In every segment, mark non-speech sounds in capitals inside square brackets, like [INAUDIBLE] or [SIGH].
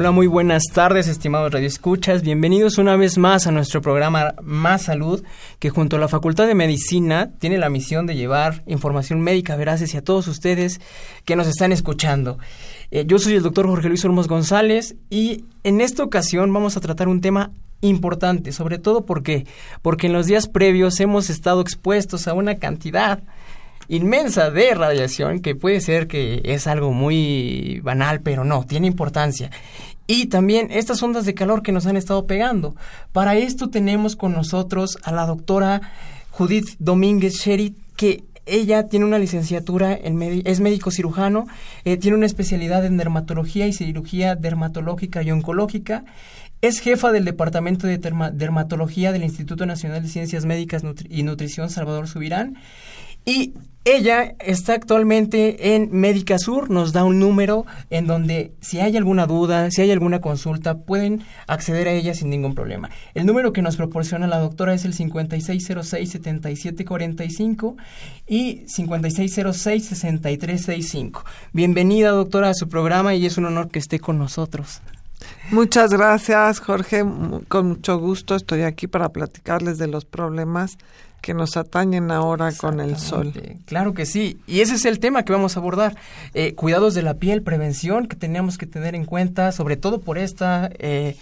Hola, muy buenas tardes, estimados radioescuchas. Bienvenidos una vez más a nuestro programa Más Salud, que junto a la Facultad de Medicina tiene la misión de llevar información médica veraz hacia todos ustedes que nos están escuchando. Eh, yo soy el doctor Jorge Luis Olmos González y en esta ocasión vamos a tratar un tema importante, sobre todo porque porque en los días previos hemos estado expuestos a una cantidad inmensa de radiación que puede ser que es algo muy banal, pero no, tiene importancia. Y también estas ondas de calor que nos han estado pegando. Para esto tenemos con nosotros a la doctora Judith Domínguez Sherit, que ella tiene una licenciatura en es médico cirujano, eh, tiene una especialidad en dermatología y cirugía dermatológica y oncológica. Es jefa del Departamento de Dermatología del Instituto Nacional de Ciencias Médicas y Nutrición Salvador Subirán y ella está actualmente en Médica Sur, nos da un número en donde si hay alguna duda, si hay alguna consulta, pueden acceder a ella sin ningún problema. El número que nos proporciona la doctora es el 5606-7745 y 5606-6365. Bienvenida, doctora, a su programa y es un honor que esté con nosotros. Muchas gracias, Jorge. Con mucho gusto estoy aquí para platicarles de los problemas que nos atañen ahora con el sol. Claro que sí, y ese es el tema que vamos a abordar. Eh, cuidados de la piel, prevención que tenemos que tener en cuenta, sobre todo por esta eh,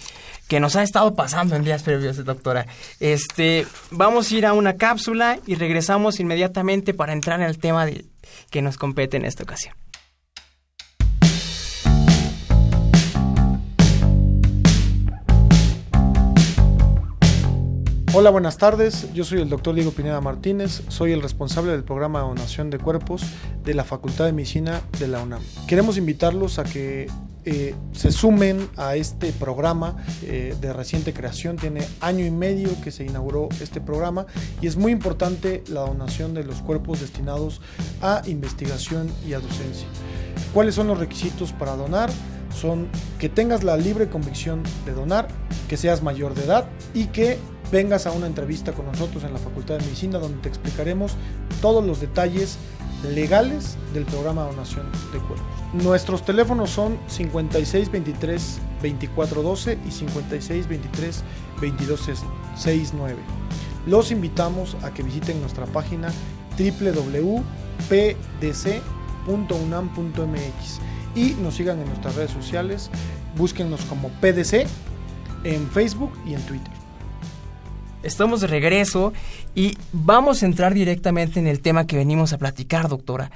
que nos ha estado pasando en días previos, doctora. Este, vamos a ir a una cápsula y regresamos inmediatamente para entrar en el tema que nos compete en esta ocasión. Hola, buenas tardes. Yo soy el doctor Diego Pineda Martínez. Soy el responsable del programa de donación de cuerpos de la Facultad de Medicina de la UNAM. Queremos invitarlos a que eh, se sumen a este programa eh, de reciente creación. Tiene año y medio que se inauguró este programa y es muy importante la donación de los cuerpos destinados a investigación y a docencia. ¿Cuáles son los requisitos para donar? Son que tengas la libre convicción de donar, que seas mayor de edad y que vengas a una entrevista con nosotros en la Facultad de Medicina donde te explicaremos todos los detalles legales del programa de donación de cuerpos. Nuestros teléfonos son 5623 2412 y 5623 2269. Los invitamos a que visiten nuestra página www.pdc.unam.mx y nos sigan en nuestras redes sociales. Búsquennos como PDC en Facebook y en Twitter. Estamos de regreso y vamos a entrar directamente en el tema que venimos a platicar, doctora.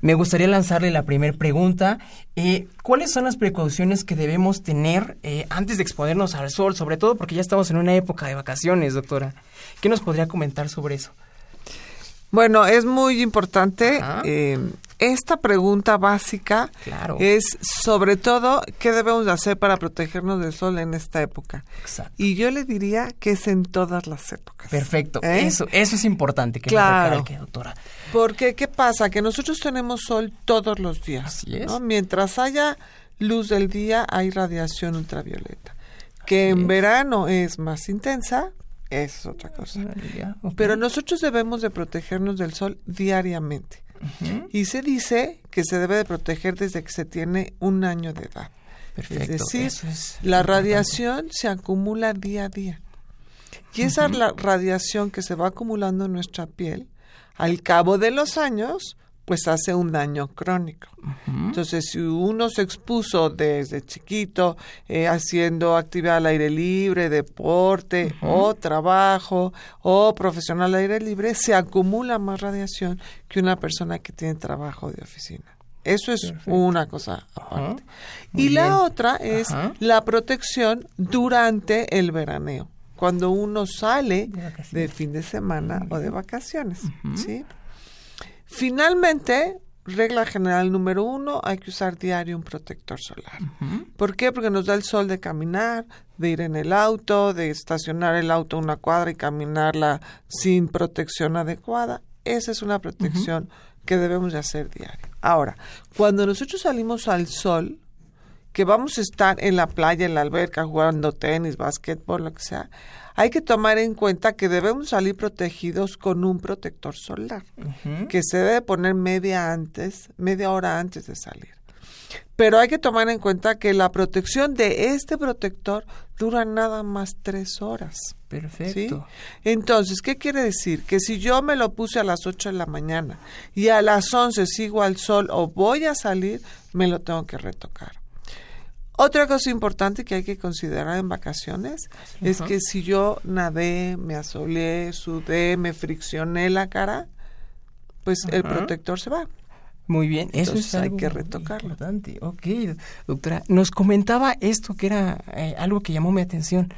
Me gustaría lanzarle la primera pregunta. Eh, ¿Cuáles son las precauciones que debemos tener eh, antes de exponernos al sol? Sobre todo porque ya estamos en una época de vacaciones, doctora. ¿Qué nos podría comentar sobre eso? Bueno, es muy importante. Eh, esta pregunta básica es sobre todo qué debemos hacer para protegernos del sol en esta época. Y yo le diría que es en todas las épocas. Perfecto. ¿Eh? Eso, eso es importante que claro. doctora. Porque qué pasa que nosotros tenemos sol todos los días. Así es. Mientras haya luz del día hay radiación ultravioleta, que en verano es más intensa, es otra cosa. Pero nosotros debemos de protegernos del sol diariamente. Y se dice que se debe de proteger desde que se tiene un año de edad. Es decir, la radiación se acumula día a día. Y esa la radiación que se va acumulando en nuestra piel al cabo de los años, pues hace un daño crónico. Entonces, si uno se expuso desde chiquito eh, haciendo actividad al aire libre, deporte o trabajo o profesional al aire libre, se acumula más radiación que una persona que tiene trabajo de oficina. Eso es una cosa aparte. Y la otra es la protección durante el veraneo, cuando uno sale de, fin de semana o de vacaciones. ¿sí? Finalmente, regla general número uno, hay que usar diario un protector solar. ¿Por qué? Porque nos da el sol de caminar, de ir en el auto, de estacionar el auto una cuadra y caminarla sin protección adecuada. Esa es una protección que debemos de hacer diario. Ahora, cuando nosotros salimos al sol, que vamos a estar en la playa, en la alberca, jugando tenis, básquetbol, lo que sea, hay que tomar en cuenta que debemos salir protegidos con un protector solar, que se debe poner media antes, media hora antes de salir. Pero hay que tomar en cuenta que la protección de este protector dura nada más tres horas. Perfecto. Entonces, ¿qué quiere decir? Que si yo me lo puse a las 8 de la mañana y a las 11 sigo al sol o voy a salir, me lo tengo que retocar. Otra cosa importante que hay que considerar en vacaciones es que si yo nadé, me asolé, sudé, me friccioné la cara, pues el protector se va. Muy bien, eso es hay que retocarlo. Importante. Ok, doctora, nos comentaba esto que era eh, algo que llamó mi atención.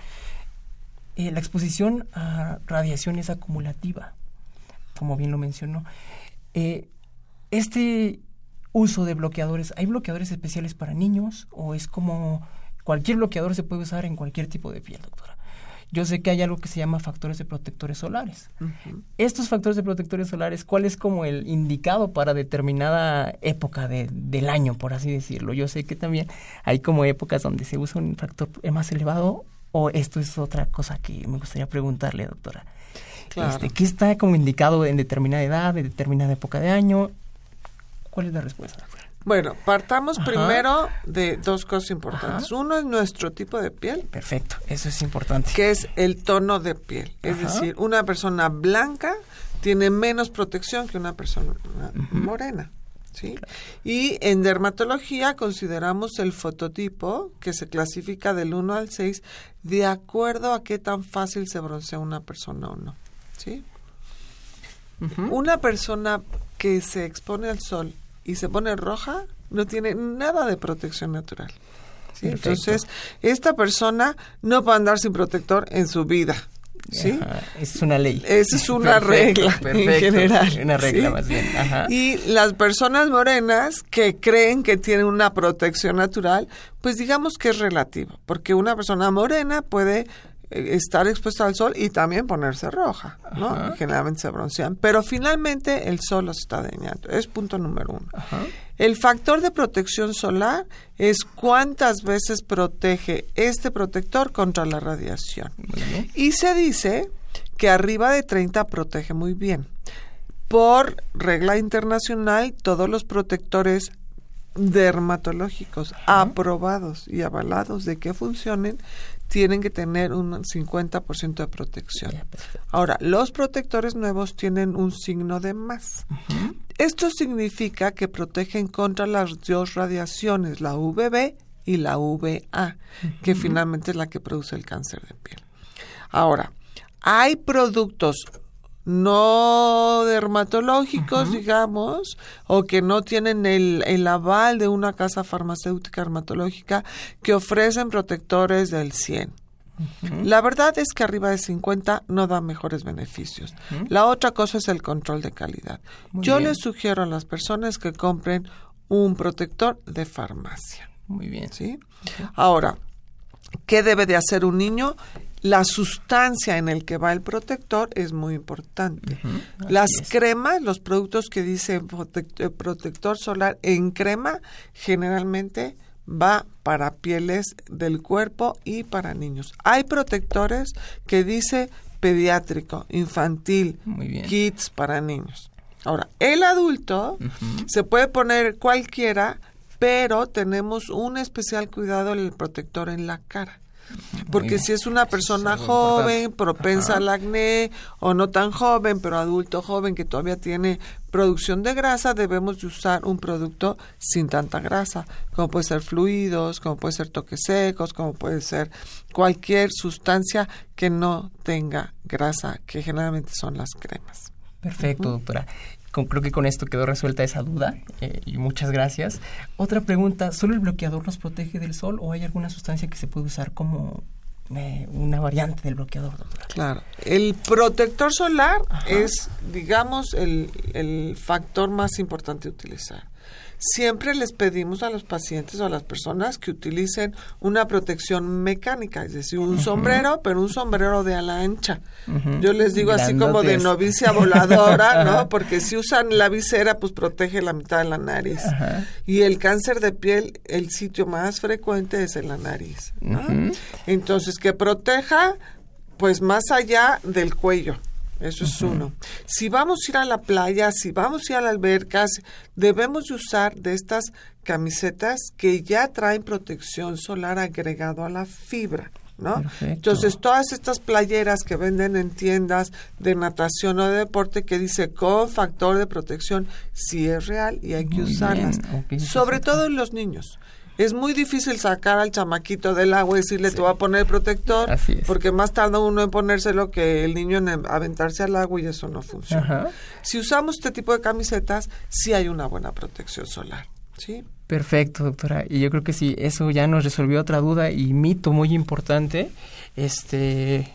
Eh, la exposición a radiación es acumulativa, como bien lo mencionó. Eh, este uso de bloqueadores, ¿hay bloqueadores especiales para niños o es como cualquier bloqueador se puede usar en cualquier tipo de piel, doctora? Yo sé que hay algo que se llama factores de protectores solares. Estos factores de protectores solares, ¿cuál es como el indicado para determinada época de, del año, por así decirlo? Yo sé que también hay como épocas donde se usa un factor más elevado o esto es otra cosa que me gustaría preguntarle, doctora. Este, ¿Qué está como indicado en determinada edad, en determinada época de año? ¿Cuál es la respuesta? Bueno, partamos primero de dos cosas importantes. Uno es nuestro tipo de piel. Perfecto, eso es importante. Que es el tono de piel. Es decir, una persona blanca tiene menos protección que una persona morena. ¿sí? Y en dermatología consideramos el fototipo, que se clasifica del 1 al 6, de acuerdo a qué tan fácil se broncea una persona o no. ¿sí? Una persona que se expone al sol y se pone roja, no tiene nada de protección natural. Entonces, esta persona no a andar sin protector en su vida. ¿Sí? es una ley. Esa es una regla en general. Una regla más bien. Y las personas morenas que creen que tienen una protección natural, pues digamos que es relativo, porque una persona morena puede estar expuesta al sol y también ponerse roja, ¿no? Generalmente se broncean, pero finalmente el sol los está dañando. Es punto número uno. El factor de protección solar es cuántas veces protege este protector contra la radiación. Y se dice que arriba de 30 protege muy bien. Por regla internacional, todos los protectores dermatológicos aprobados y avalados de que funcionen tienen que tener un 50% de protección. Ahora, los protectores nuevos tienen un signo de más. Esto significa que protegen contra las dos radiaciones, la UVB y la UVA, que finalmente es la que produce el cáncer de piel. Ahora, hay productos no dermatológicos, digamos, o que no tienen el, el, aval de una casa farmacéutica dermatológica que ofrecen protectores del 100. La verdad es que arriba de 50 no da mejores beneficios. La otra cosa es el control de calidad. Yo les sugiero a las personas que compren un protector de farmacia. Muy bien. ¿Sí? Ahora, ¿qué debe de hacer un niño? la sustancia en el que va el protector es muy importante. Las cremas, los productos que dice eh, protector solar en crema, generalmente va para pieles del cuerpo y para niños. Hay protectores que dice pediátrico, infantil, kits para niños. Ahora, el adulto se puede poner cualquiera, pero tenemos un especial cuidado en el protector en la cara. Porque si es una persona joven, propensa al acné, o no tan joven, pero adulto joven que todavía tiene producción de grasa, debemos de usar un producto sin tanta grasa, como puede ser fluidos, como puede ser toques secos, como puede ser cualquier sustancia que no tenga grasa, que generalmente son las cremas. Perfecto, doctora creo que con esto quedó resuelta esa duda eh, y muchas gracias. Otra pregunta, ¿solo el bloqueador nos protege del sol o hay alguna sustancia que se puede usar como eh, una variante del bloqueador, doctora? Claro, el protector solar es, digamos, el, el factor más importante a utilizar siempre les pedimos a los pacientes o a las personas que utilicen una protección mecánica, es decir, un sombrero, pero un sombrero de ala ancha. Yo les digo así como de novicia voladora, ¿no? Porque si usan la visera, pues protege la mitad de la nariz. Y el cáncer de piel, el sitio más frecuente es en la nariz. Entonces, que proteja, pues más allá del cuello. Eso es uno. Si vamos a ir a la playa, si vamos a ir a la alberca, debemos usar de estas camisetas que ya traen protección solar agregado a la fibra. ¿no? Entonces, todas estas playeras que venden en tiendas de natación o de deporte que dice con factor de protección, sí es real y hay que usarlas. Sobre todo en los niños es muy difícil sacar al chamaquito del agua y decirle te voy a poner protector porque más tarda uno en ponérselo que el niño en aventarse al agua y eso no funciona. Si usamos este tipo de camisetas, sí hay una buena protección solar. ¿sí? Perfecto, doctora. Y yo creo que sí, eso ya nos resolvió otra duda y mito muy importante. Este...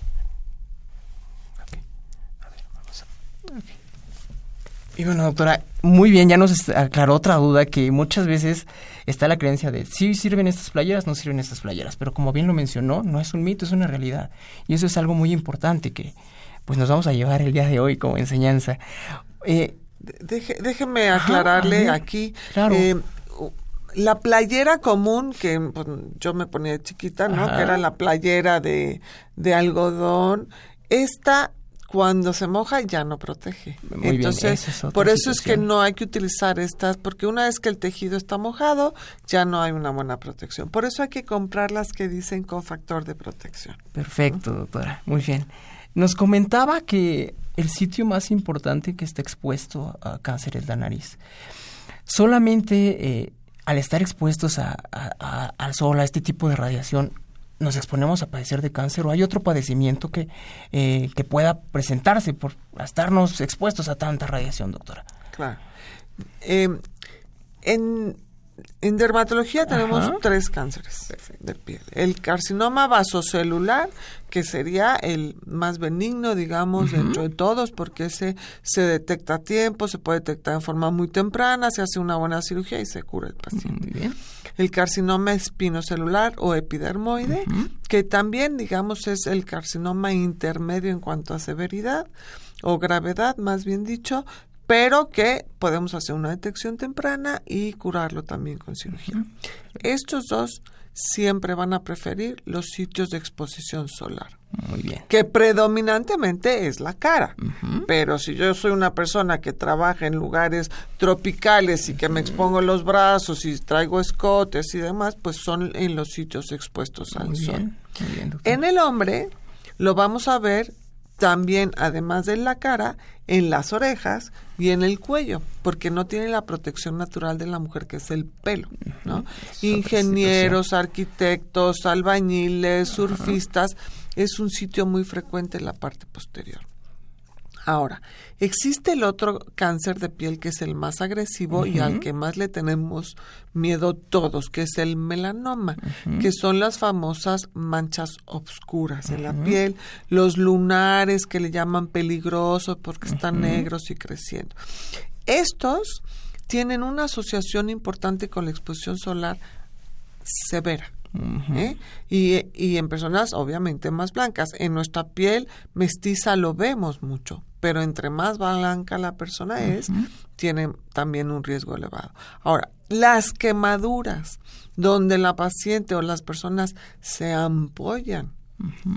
Y bueno, doctora, muy bien, ya nos aclaró otra duda que muchas veces está la creencia de si sirven estas playeras, no sirven estas playeras, pero como bien lo mencionó, no es un mito, es una realidad. Y eso es algo muy importante que pues nos vamos a llevar el día de hoy como enseñanza. Eh, déjeme aclararle aquí. Eh, la playera común que pues, yo me ponía chiquita, ¿no? Que era la playera de, de algodón. Esta cuando se moja ya no protege. Entonces, por eso es que no hay que utilizar estas, porque una vez que el tejido está mojado, ya no hay una buena protección. Por eso hay que comprar las que dicen con factor de protección. Perfecto, doctora. Muy bien. Nos comentaba que el sitio más importante que está expuesto a cáncer es la nariz. Solamente eh, al estar expuestos al sol, a este tipo de radiación, nos exponemos a padecer de cáncer o hay otro padecimiento que, eh, que pueda presentarse por estarnos expuestos a tanta radiación, doctora. Claro. Eh, en, en, dermatología tenemos tres cánceres de piel. El carcinoma vasocelular, que sería el más benigno, digamos, dentro de todos, porque ese se detecta a tiempo, se puede detectar en forma muy temprana, se hace una buena cirugía y se cura el paciente. Muy bien el carcinoma espinocelular o epidermoide, que también, digamos, es el carcinoma intermedio en cuanto a severidad o gravedad, más bien dicho, pero que podemos hacer una detección temprana y curarlo también con cirugía. Estos dos siempre van a preferir los sitios de exposición solar. Muy bien. Que predominantemente es la cara. Pero si yo soy una persona que trabaja en lugares tropicales y que me expongo los brazos y traigo escotes y demás, pues son en los sitios expuestos al sol. en el hombre lo vamos a ver también, además de la cara, en las orejas y en el cuello, porque no tiene la protección natural de la mujer, que es el pelo, ¿no? Ingenieros, arquitectos, albañiles, surfistas, es un sitio muy frecuente en la parte posterior. Ahora, existe el otro cáncer de piel que es el más agresivo y al que más le tenemos miedo todos, que es el melanoma, que son las famosas manchas oscuras en la piel, los lunares que le llaman peligrosos porque están negros y creciendo. Estos tienen una asociación importante con la exposición solar severa. ¿Eh? y, y, en personas obviamente más blancas. En nuestra piel mestiza lo vemos mucho, pero entre más blanca la persona es, tiene también un riesgo elevado. Ahora, las quemaduras, donde la paciente o las personas se ampollan,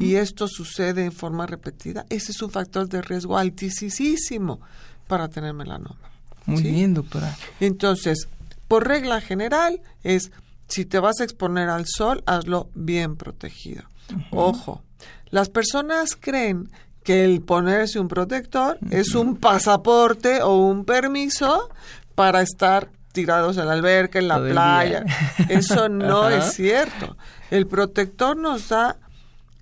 y esto sucede en forma repetida, ese es un factor de riesgo altísimo para tener melanoma. Muy bien, doctora. Entonces, por regla general, es si te vas a exponer al sol, hazlo bien protegido. Ojo, las personas creen que el ponerse un protector es un pasaporte o un permiso para estar tirados en la alberca, en la playa. [LAUGHS] Eso no es cierto. El protector nos da,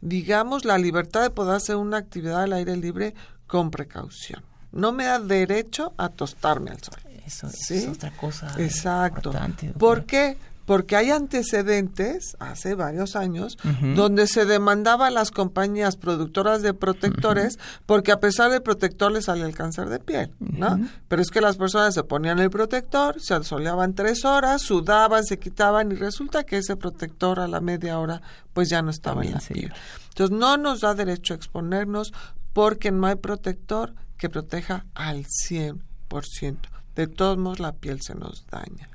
digamos, la libertad de poder hacer una actividad al aire libre con precaución. No me da derecho a tostarme al sol. Eso es otra cosa. Exacto. ¿Por qué? Porque hay antecedentes hace varios años donde se demandaba a las compañías productoras de protectores porque a pesar del protector les sale el cáncer de piel, ¿no? Pero es que las personas se ponían el protector, se asoleaban tres horas, sudaban, se quitaban y resulta que ese protector a la media hora pues ya no estaba en la piel. Entonces no nos da derecho a exponernos porque no hay protector que proteja al 100%. De todos modos la piel se nos daña.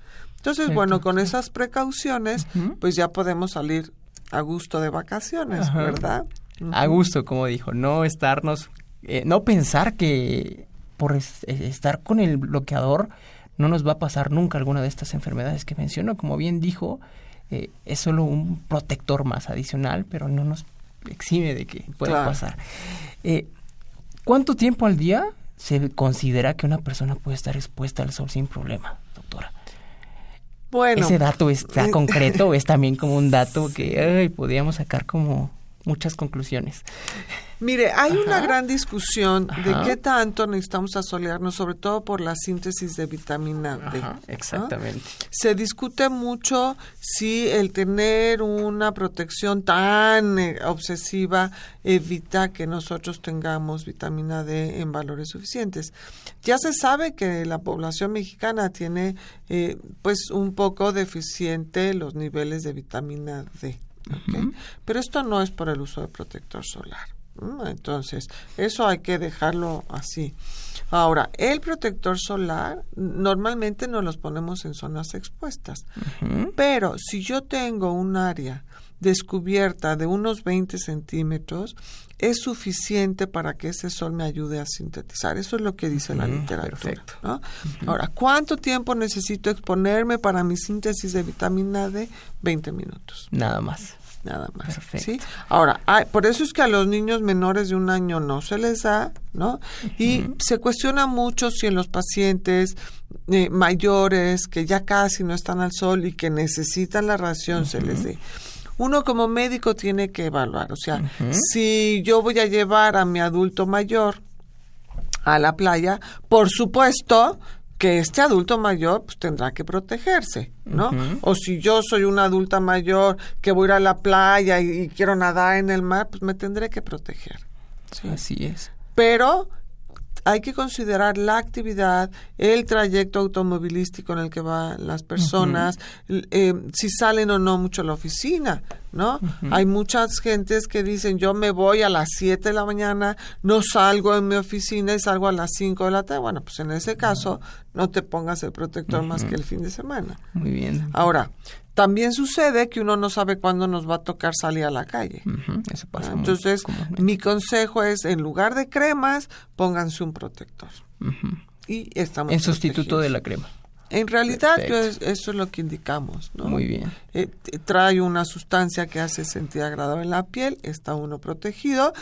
Entonces, bueno, con esas precauciones, pues ya podemos salir a gusto de vacaciones, ¿verdad? A gusto, como dijo, no estarnos, eh, no pensar que por estar con el bloqueador no nos va a pasar nunca alguna de estas enfermedades que mencionó. Como bien dijo, eh, es solo un protector más adicional, pero no nos exime de que pueda pasar. Eh, ¿Cuánto tiempo al día se considera que una persona puede estar expuesta al sol sin problema, ¿Ese dato está concreto o es también como un dato que [LAUGHS] podríamos sacar como muchas conclusiones? Mire, hay una gran discusión de qué tanto necesitamos asolearnos, sobre todo por la síntesis de vitamina D. exactamente. Se discute mucho si el tener una protección tan eh, obsesiva evita que nosotros tengamos vitamina D en valores suficientes. Ya se sabe que la población mexicana tiene eh, pues un poco deficiente los niveles de vitamina D. Pero esto no es por el uso de protector solar. Entonces, eso hay que dejarlo así. Ahora, el protector solar normalmente nos los ponemos en zonas expuestas, pero si yo tengo un área descubierta de unos 20 centímetros, es suficiente para que ese sol me ayude a sintetizar. Eso es lo que dice la literatura. Ahora, ¿cuánto tiempo necesito exponerme para mi síntesis de vitamina D? 20 minutos. Nada más nada más. ¿sí? Ahora, por eso es que a los niños menores de un año no se les da, ¿no? Y se cuestiona mucho si en los pacientes eh, mayores que ya casi no están al sol y que necesitan la ración se les dé. Uno como médico tiene que evaluar, o sea, si yo voy a llevar a mi adulto mayor a la playa, por supuesto que este adulto mayor pues tendrá que protegerse, ¿no? O si yo soy una adulta mayor que voy a ir a la playa y, quiero nadar en el mar, pues me tendré que proteger. Así es. Pero hay que considerar la actividad, el trayecto automovilístico en el que van las personas, eh, si salen o no mucho a la oficina, ¿no? Hay muchas gentes que dicen, yo me voy a las 7 de la mañana, no salgo en mi oficina y salgo a las 5 de la tarde. Bueno, pues en ese caso no te pongas el protector más que el fin de semana. Muy bien. Ahora, también sucede que uno no sabe cuándo nos va a tocar salir a la calle. Eso pasa. Entonces, mi consejo es, en lugar de cremas, pónganse un protector. Y estamos En sustituto de la crema. En realidad, eso es lo que indicamos. ¿no? Muy bien. Eh, trae una sustancia que hace sentir agradable en la piel, está uno protegido.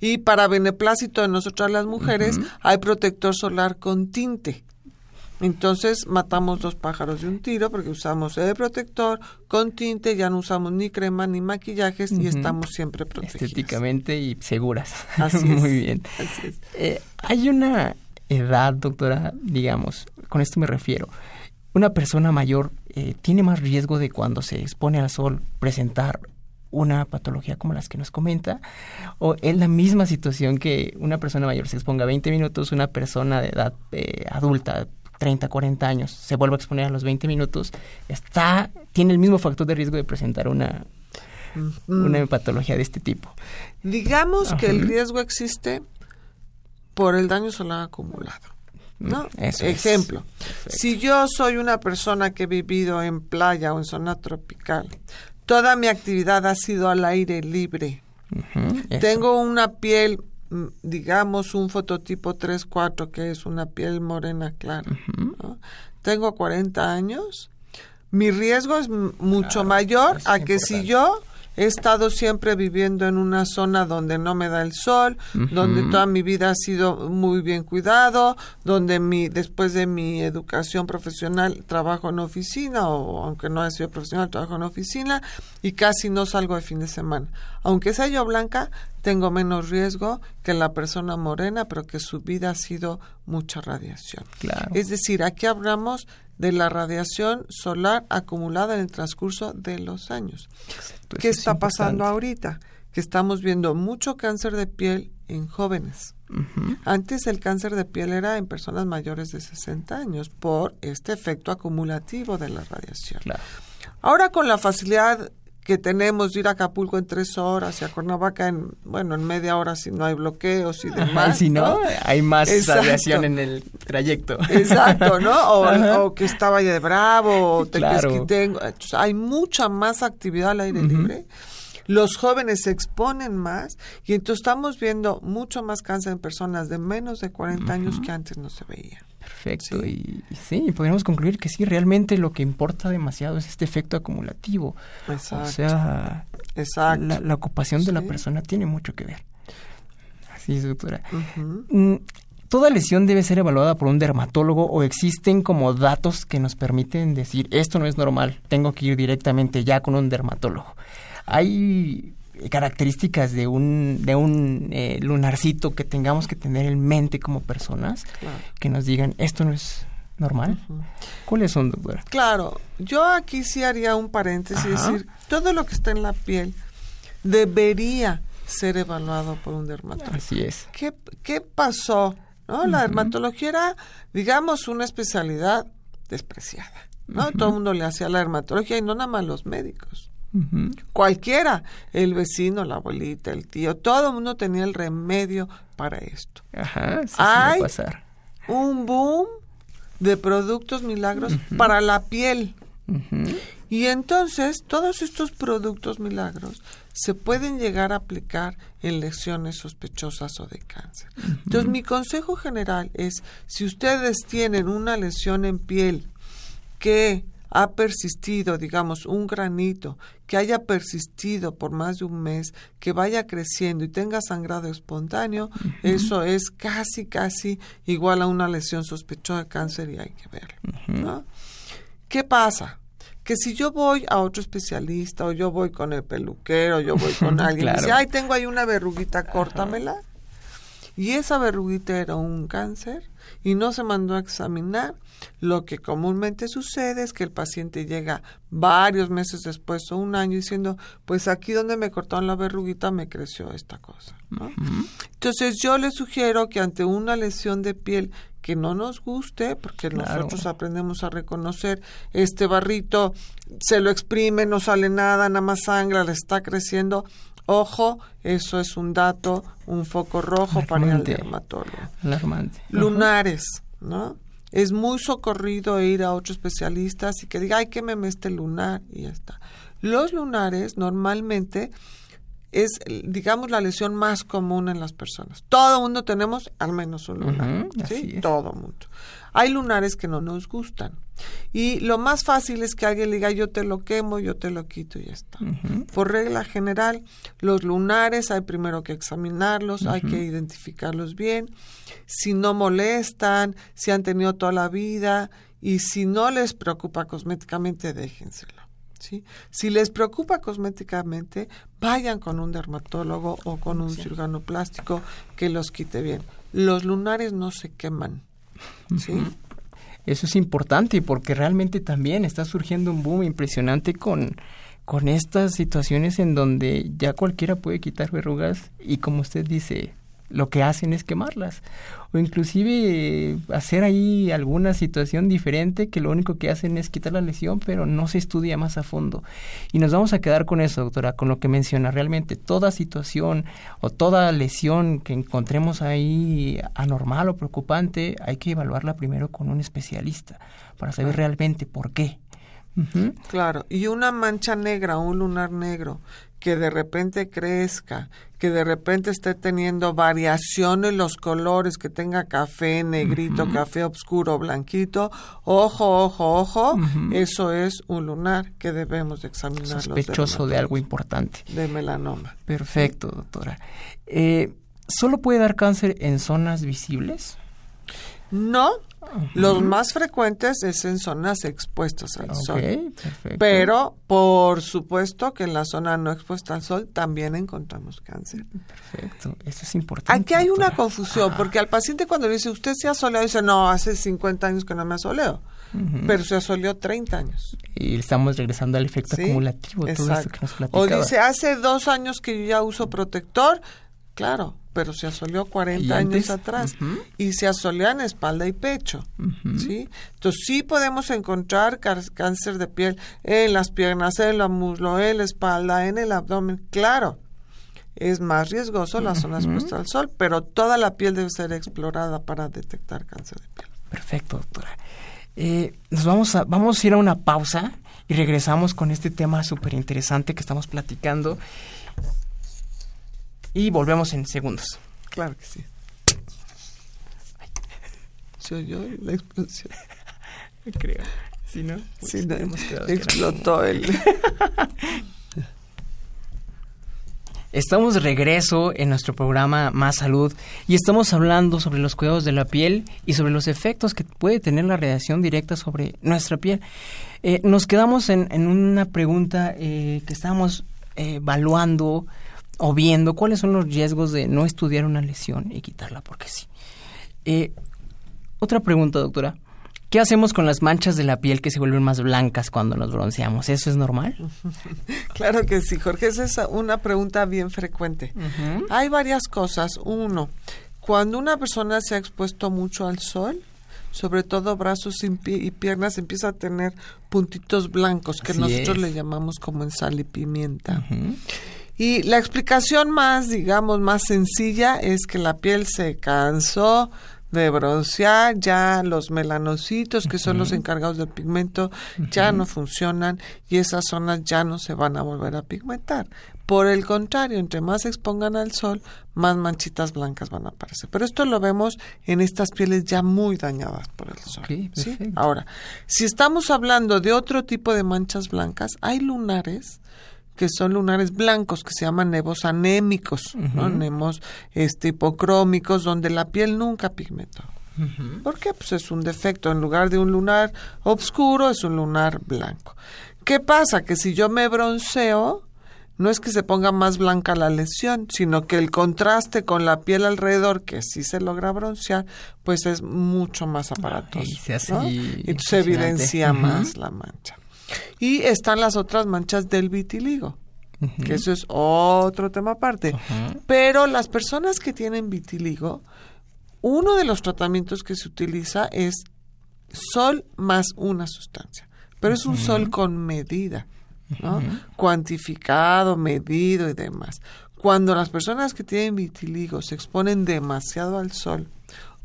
Y para beneplácito de nosotras las mujeres, hay protector solar con tinte. Entonces matamos dos pájaros de un tiro porque usamos el protector con tinte, ya no usamos ni crema ni maquillajes y estamos siempre protegidos. Estéticamente y seguras. [LAUGHS] Así Muy bien. Eh, hay una edad, doctora, digamos, con esto me refiero. Una persona mayor eh, tiene más riesgo de cuando se expone al sol presentar una patología como las que nos comenta, o es la misma situación que una persona mayor se exponga 20 minutos, una persona de edad eh, adulta 30, 40 años, se vuelve a exponer a los 20 minutos, está, tiene el mismo factor de riesgo de presentar una, una patología de este tipo. Digamos que el riesgo existe por el daño solar acumulado. ¿no? Mm, Ejemplo, si yo soy una persona que he vivido en playa o en zona tropical, toda mi actividad ha sido al aire libre. Tengo una piel Mm, digamos un fototipo 3-4 que es una piel morena clara. Tengo 40 años, mi riesgo es mucho mayor a que si yo He estado siempre viviendo en una zona donde no me da el sol, donde toda mi vida ha sido muy bien cuidado, donde mi después de mi educación profesional trabajo en oficina o aunque no he sido profesional trabajo en oficina y casi no salgo de fin de semana. Aunque sea yo blanca, tengo menos riesgo que la persona morena, pero que su vida ha sido mucha radiación. Es decir, aquí hablamos de la radiación solar acumulada en el transcurso de los años. ¿Qué está pasando ahorita? Que estamos viendo mucho cáncer de piel en jóvenes. Antes el cáncer de piel era en personas mayores de 60 años por este efecto acumulativo de la radiación. Ahora con la facilidad que tenemos de ir a Acapulco en tres horas y a Cuernavaca en, bueno, en media hora si no hay bloqueos y demás. si no, hay más radiación en el trayecto. Exacto, ¿no? O, [LAUGHS] que está Valle de Bravo, o claro. hay mucha más actividad al aire libre. Los jóvenes se exponen más y entonces estamos viendo mucho más cáncer en personas de menos de 40 años que antes no se veía. Perfecto. Y, sí, podríamos concluir que sí, realmente lo que importa demasiado es este efecto acumulativo. Exacto. O sea, La, ocupación de la persona tiene mucho que ver. Así es, doctora. Mm, ¿Toda lesión debe ser evaluada por un dermatólogo o existen como datos que nos permiten decir esto no es normal, tengo que ir directamente ya con un dermatólogo? Hay características de un, de un eh, lunarcito que tengamos que tener en mente como personas que nos digan esto no es normal. ¿Cuáles son, doctora? Claro, yo aquí sí haría un paréntesis y decir, todo lo que está en la piel debería ser evaluado por un dermatólogo. Así es. ¿Qué, qué pasó? ¿No? La dermatología era, digamos, una especialidad despreciada. ¿no? Todo el mundo le hacía la dermatología y no nada más los médicos. Cualquiera, el vecino, la abuelita, el tío, todo el mundo tenía el remedio para esto. Ajá, Hay pasar. un boom de productos milagros para la piel. Y entonces todos estos productos milagros se pueden llegar a aplicar en lesiones sospechosas o de cáncer. Entonces mi consejo general es, si ustedes tienen una lesión en piel que ha persistido, digamos, un granito que haya persistido por más de un mes, que vaya creciendo y tenga sangrado espontáneo, eso es casi, casi igual a una lesión sospechosa de cáncer y hay que verlo. ¿Qué pasa? Que si yo voy a otro especialista o yo voy con el peluquero, yo voy con [LAUGHS] alguien y dice, ay, tengo ahí una verruguita, córtamela. Y esa verruguita era un cáncer y no se mandó a examinar, lo que comúnmente sucede es que el paciente llega varios meses después o un año diciendo, pues aquí donde me cortaron la verruguita me creció esta cosa. Entonces yo le sugiero que ante una lesión de piel que no nos guste, porque nosotros aprendemos a reconocer este barrito, se lo exprime, no sale nada, nada más sangra, le está creciendo. Ojo, eso es un dato, un foco rojo para el dermatólogo. Lunares, ¿no? es muy socorrido ir a otro especialista y que diga, ay, que me este lunar y ya está. Los lunares normalmente es, digamos, la lesión más común en las personas. Todo mundo tenemos al menos un lunar, ¿sí? Todo mundo. Hay lunares que no nos gustan. Y lo más fácil es que alguien diga, yo te lo quemo, yo te lo quito y ya está. Por regla general, los lunares hay primero que examinarlos, hay que identificarlos bien. Si no molestan, si han tenido toda la vida y si no les preocupa cosméticamente, déjenselo. ¿sí? Si les preocupa cosméticamente, vayan con un dermatólogo o con un cirujano plástico que los quite bien. Los lunares no se queman. ¿Sí? Eso es importante porque realmente también está surgiendo un boom impresionante con, con estas situaciones en donde ya cualquiera puede quitar verrugas y como usted dice, lo que hacen es quemarlas. O inclusive hacer ahí alguna situación diferente que lo único que hacen es quitar la lesión pero no se estudia más a fondo. Y nos vamos a quedar con eso doctora con lo que menciona. Realmente toda situación o toda lesión que encontremos ahí anormal o preocupante hay que evaluarla primero con un especialista para saber realmente por qué. Claro, y una mancha negra, un lunar negro, que de repente crezca, que de repente esté teniendo variaciones en los colores, que tenga café, negrito, café oscuro, blanquito, ojo, ojo, ojo, eso es un lunar que debemos de examinar. Sospechoso de algo importante. De melanoma. Perfecto, doctora. Eh, ¿Solo puede dar cáncer en zonas visibles? No, los más frecuentes es en zonas expuestas al sol. Pero, por supuesto que en la zona no expuesta al sol también encontramos cáncer. Perfecto, eso es importante. Aquí hay una confusión, porque al paciente cuando le dice, ¿usted se ha soleado? Dice, no, hace 50 años que no me asoleo. Pero se asoleó 30 años. Y estamos regresando al efecto acumulativo. o dice, hace dos años que yo ya uso protector. Claro, pero se asoleó 40 años atrás y se asoleó en espalda y pecho, ¿sí? Entonces sí podemos encontrar cáncer de piel en las piernas, en la muslo, en la espalda, en el abdomen, claro. Es más riesgoso las zonas expuestas al sol, pero toda la piel debe ser explorada para detectar cáncer de piel. Perfecto, doctora. Eh, nos vamos a, vamos a ir a una pausa y regresamos con este tema súper interesante que estamos platicando y volvemos en segundos. Claro que sí. Se oyó la explosión. [LAUGHS] Creo. Si no, pues, no explotó el... [LAUGHS] Estamos de regreso en nuestro programa Más Salud y estamos hablando sobre los cuidados de la piel y sobre los efectos que puede tener la radiación directa sobre nuestra piel. Eh, nos quedamos en, en una pregunta eh, que estábamos eh, evaluando o viendo cuáles son los riesgos de no estudiar una lesión y quitarla porque sí. Eh, otra pregunta, doctora. ¿Qué hacemos con las manchas de la piel que se vuelven más blancas cuando nos bronceamos? ¿Eso es normal? [LAUGHS] Claro que sí, Jorge. Esa es una pregunta bien frecuente. Hay varias cosas. Uno, cuando una persona se ha expuesto mucho al sol, sobre todo brazos y, piernas, empieza a tener puntitos blancos que nosotros le llamamos como en sal y pimienta. Y la explicación más, digamos, más sencilla es que la piel se cansó de broncear, ya los melanocitos, que son los encargados del pigmento, ya no funcionan y esas zonas ya no se van a volver a pigmentar. Por el contrario, entre más se expongan al sol, más manchitas blancas van a aparecer. Pero esto lo vemos en estas pieles ya muy dañadas por el sol. Ahora, si estamos hablando de otro tipo de manchas blancas, hay lunares que son lunares blancos que se llaman nevos anémicos, ¿no? Nemos este, hipocrómicos, donde la piel nunca pigmentó. ¿Por qué? Pues es un defecto. En lugar de un lunar oscuro, es un lunar blanco. ¿Qué pasa? Que si yo me bronceo, no es que se ponga más blanca la lesión, sino que el contraste con la piel alrededor, que sí se logra broncear, pues es mucho más aparatoso. y se, evidencia más la mancha. Y están las otras manchas del vitiligo, que eso es otro tema aparte. Pero las personas que tienen vitiligo, uno de los tratamientos que se utiliza es sol más una sustancia, pero es un sol con medida, ¿no? Cuantificado, medido y demás. Cuando las personas que tienen vitiligo se exponen demasiado al sol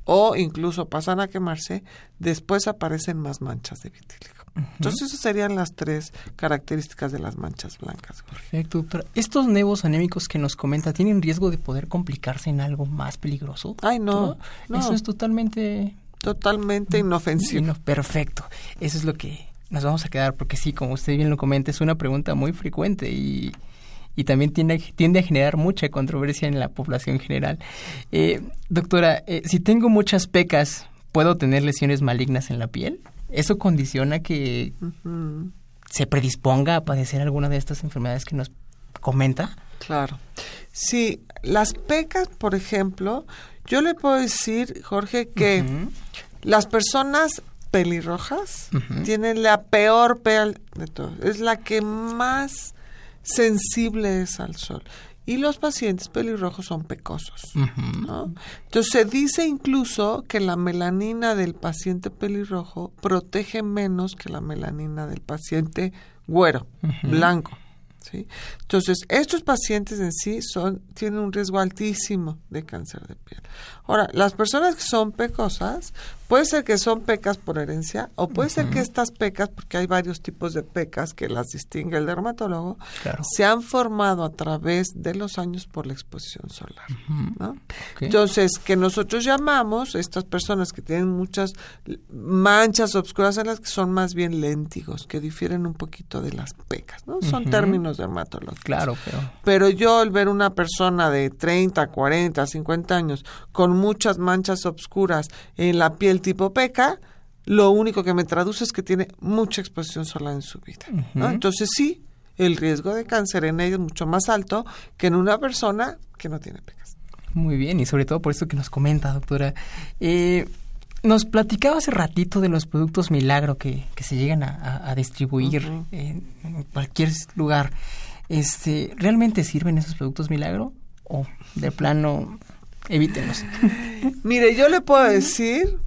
o incluso pasan a quemarse, después aparecen más manchas de vitiligo. Entonces, esas serían las tres características de las manchas blancas. Perfecto, ¿Estos nevos anémicos que nos comenta tienen riesgo de poder complicarse en algo más peligroso? Ay, no. Eso es totalmente... Totalmente inofensivo. perfecto. Eso es lo que nos vamos a quedar, porque sí, como usted bien lo comenta, es una pregunta muy frecuente y, y también tiende, tiende a generar mucha controversia en la población general. Eh, doctora, eh, si tengo muchas pecas, ¿puedo tener lesiones malignas en la piel? ¿Eso condiciona que se predisponga a padecer alguna de estas enfermedades que nos comenta? Claro. Sí, las pecas, por ejemplo, yo le puedo decir, Jorge, que las personas pelirrojas tienen la peor piel de todas. Es la que más sensible es al sol y los pacientes pelirrojos son pecosos. Entonces se dice incluso que la melanina del paciente pelirrojo protege menos que la melanina del paciente güero, blanco. ¿sí? Entonces, estos pacientes en sí son, tienen un riesgo altísimo de cáncer de piel. Ahora, las personas que son pecosas Puede ser que son pecas por herencia o puede ser que estas pecas, porque hay varios tipos de pecas que las distingue el dermatólogo, se han formado a través de los años por la exposición solar. Entonces, que nosotros llamamos estas personas que tienen muchas manchas obscuras en las que son más bien léntigos, que difieren un poquito de las pecas, ¿no? Son términos dermatológicos. Claro, pero... Pero yo al ver una persona de 30, 40, 50 años con muchas manchas obscuras en la piel tipo peca, lo único que me traduce es que tiene mucha exposición solar en su vida. Entonces sí, el riesgo de cáncer en ella es mucho más alto que en una persona que no tiene pecas. Muy bien, y sobre todo por esto que nos comenta, doctora. Eh, nos platicaba hace ratito de los productos milagro que, que se llegan a, distribuir en cualquier lugar. Este, ¿Realmente sirven esos productos milagro? ¿O de plano evítenlos? [LAUGHS] Mire, yo le puedo decir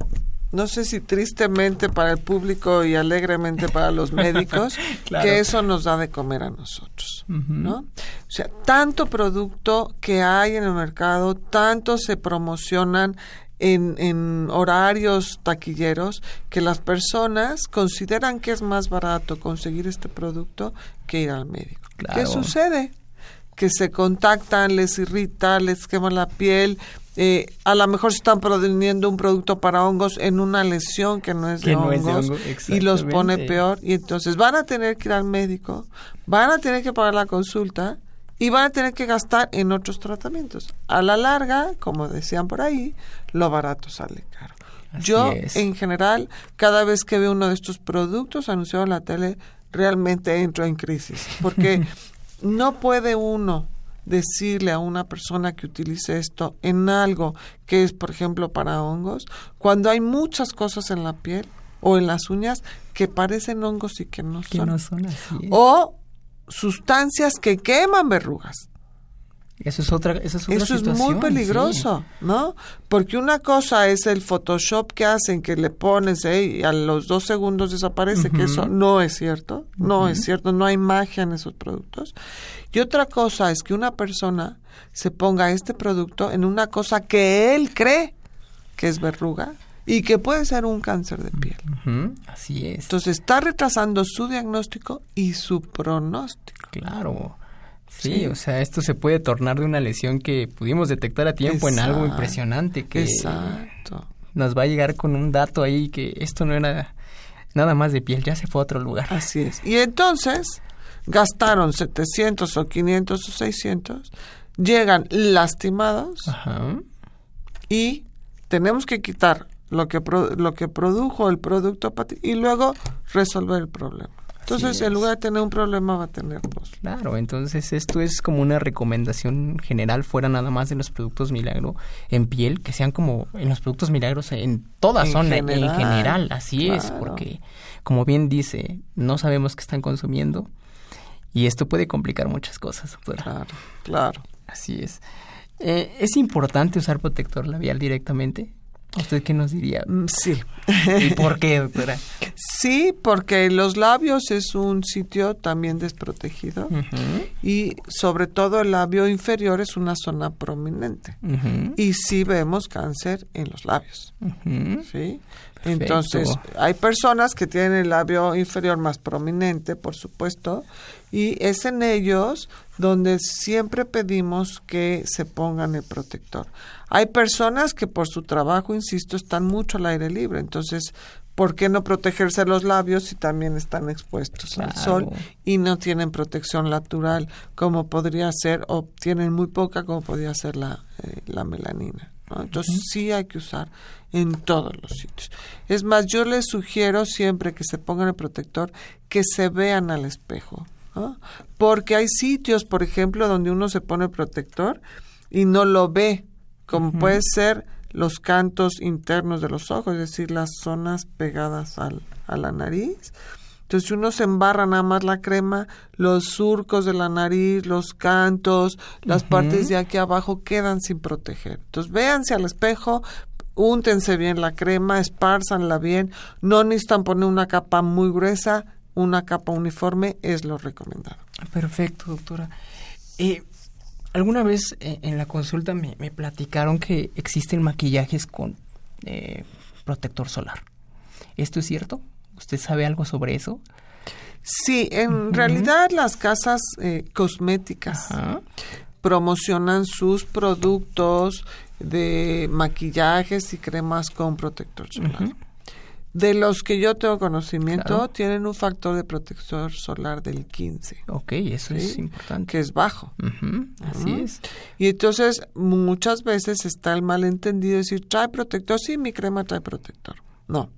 no sé si tristemente para el público y alegremente para los [LAUGHS] médicos, que eso nos da de comer a nosotros, ¿no? O sea, tanto producto que hay en el mercado, tanto se promocionan en, en horarios taquilleros que las personas consideran que es más barato conseguir este producto que ir al médico. ¿Qué sucede? Que se contactan, les irrita, les quema la piel, eh, a lo mejor se están produciendo un producto para hongos en una lesión que no es de, hongos, y los pone peor y entonces van a tener que ir al médico, van a tener que pagar la consulta y van a tener que gastar en otros tratamientos. A la larga, como decían por ahí, lo barato sale caro. Yo, en general, cada vez que veo uno de estos productos anunciados en la tele, realmente entro en crisis, porque [LAUGHS] no puede uno decirle a una persona que utilice esto en algo que es, por ejemplo, para hongos, cuando hay muchas cosas en la piel o en las uñas que parecen hongos y que no son. O sustancias que queman verrugas. Eso es otra, eso es, eso es muy peligroso, ¿no? Porque una cosa es el Photoshop que hacen, que le pones ¿eh? y a los dos segundos desaparece, que eso no es cierto, no es cierto, no hay magia en esos productos. Y otra cosa es que una persona se ponga este producto en una cosa que él cree que es verruga y que puede ser un cáncer de piel. Así es. Entonces está retrasando su diagnóstico y su pronóstico. Claro. Sí, o sea, esto se puede tornar de una lesión que pudimos detectar a tiempo en algo impresionante que exacto. nos va a llegar con un dato ahí que esto no era nada más de piel, ya se fue a otro lugar. Así es. Y entonces gastaron 700 o 500 o 600, llegan lastimados y tenemos que quitar lo que, lo que produjo el producto y luego resolver el problema. Entonces, en lugar de tener un problema, va a tener dos. Claro, entonces esto es como una recomendación general, fuera nada más de los productos milagro en piel, que sean como en los productos milagros en toda zona, en general, así es, porque como bien dice, no sabemos qué están consumiendo y esto puede complicar muchas cosas. Claro, claro. Así es. Eh, ¿Es importante usar protector labial directamente? ¿Usted qué nos diría? Mm, sí. ¿Y por qué, doctora? [LAUGHS] Sí, porque los labios es un sitio también desprotegido y sobre todo el labio inferior es una zona prominente. Y sí vemos cáncer en los labios. ¿sí? Entonces, hay personas que tienen el labio inferior más prominente, por supuesto, y es en ellos donde siempre pedimos que se pongan el protector. Hay personas que por su trabajo, insisto, están mucho al aire libre, entonces, ¿por qué no protegerse los labios si también están expuestos al sol y no tienen protección natural como podría ser o tienen muy poca como podría ser la, eh, la melanina? Entonces sí hay que usar en todos los sitios. Es más, yo les sugiero siempre que se pongan el protector, que se vean al espejo. Porque hay sitios, por ejemplo, donde uno se pone protector y no lo ve, como puede ser los cantos internos de los ojos, es decir, las zonas pegadas al, a la nariz. Entonces, si uno se embarra nada más la crema, los surcos de la nariz, los cantos, las partes de aquí abajo quedan sin proteger. Entonces, véanse al espejo, úntense bien la crema, espárzanla bien, no necesitan poner una capa muy gruesa, una capa uniforme es lo recomendado. Perfecto, doctora. Eh, Alguna vez eh, en la consulta me, platicaron que existen maquillajes con eh, protector solar. ¿Esto es cierto? ¿Usted sabe algo sobre eso? Sí, en realidad las casas eh, cosméticas promocionan sus productos de maquillajes y cremas con protector solar. De los que yo tengo conocimiento, tienen un factor de protector solar del 15. Ok, eso es importante. Que es bajo. Así es. Y entonces muchas veces está el malentendido decir, trae protector, sí, mi crema trae protector. No,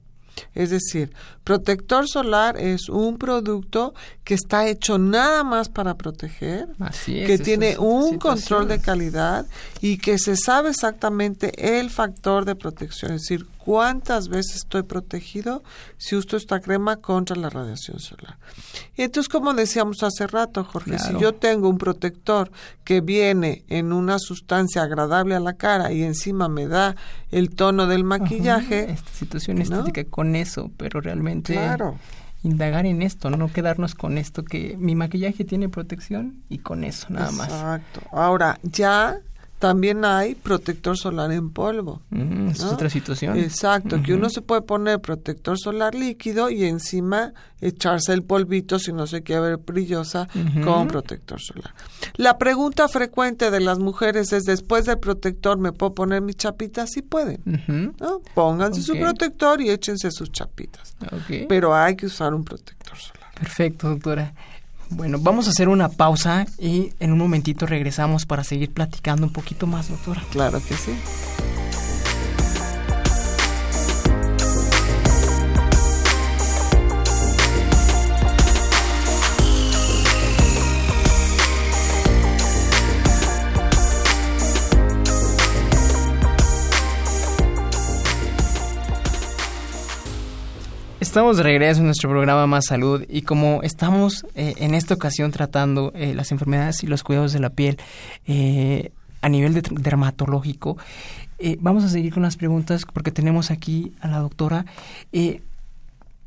es decir, protector solar es un producto que está hecho nada más para proteger, que tiene un control de calidad y que se sabe exactamente el factor de protección, es decir, cuántas veces estoy protegido si uso esta crema contra la radiación solar. Y entonces, como decíamos hace rato, Jorge, si yo tengo un protector que viene en una sustancia agradable a la cara y encima me da el tono del maquillaje. Esta situación estética con eso, pero realmente indagar en esto, no quedarnos con esto que mi maquillaje tiene protección y con eso nada más. Exacto. Ahora, ya también hay protector solar en polvo. Mm, es otra situación. Exacto, que uno se puede poner protector solar líquido y encima echarse el polvito si no se quiere ver brillosa con protector solar. La pregunta frecuente de las mujeres es, después del protector, ¿me puedo poner mis chapitas? Sí pueden. ¿no? Pónganse su protector y échense sus chapitas. Pero hay que usar un protector solar. Perfecto, doctora. Bueno, vamos a hacer una pausa y en un momentito regresamos para seguir platicando un poquito más, doctora. Claro que sí. Estamos de regreso en nuestro programa Más Salud y como estamos eh, en esta ocasión tratando eh, las enfermedades y los cuidados de la piel eh, a nivel dermatológico, vamos a seguir con las preguntas porque tenemos aquí a la doctora. ¿Qué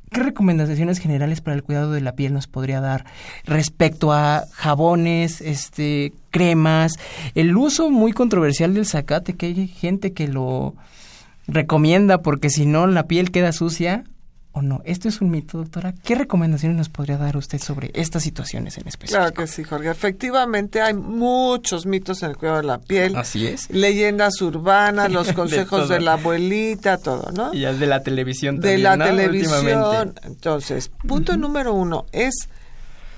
recomendaciones generales para el cuidado de la piel nos podría dar respecto a jabones, este, cremas, el uso muy controversial del zacate, que hay gente que lo recomienda porque si no la piel queda sucia o no? ¿Esto es un mito, doctora? ¿Qué recomendaciones nos podría dar usted sobre estas situaciones en especial? Claro que sí, Jorge. Efectivamente, hay muchos mitos en el cuidado de la piel. Así es. Leyendas urbanas, [LAUGHS] los consejos de, la abuelita, todo, ¿no? Y de la televisión también, De la televisión. Entonces, punto número uno, es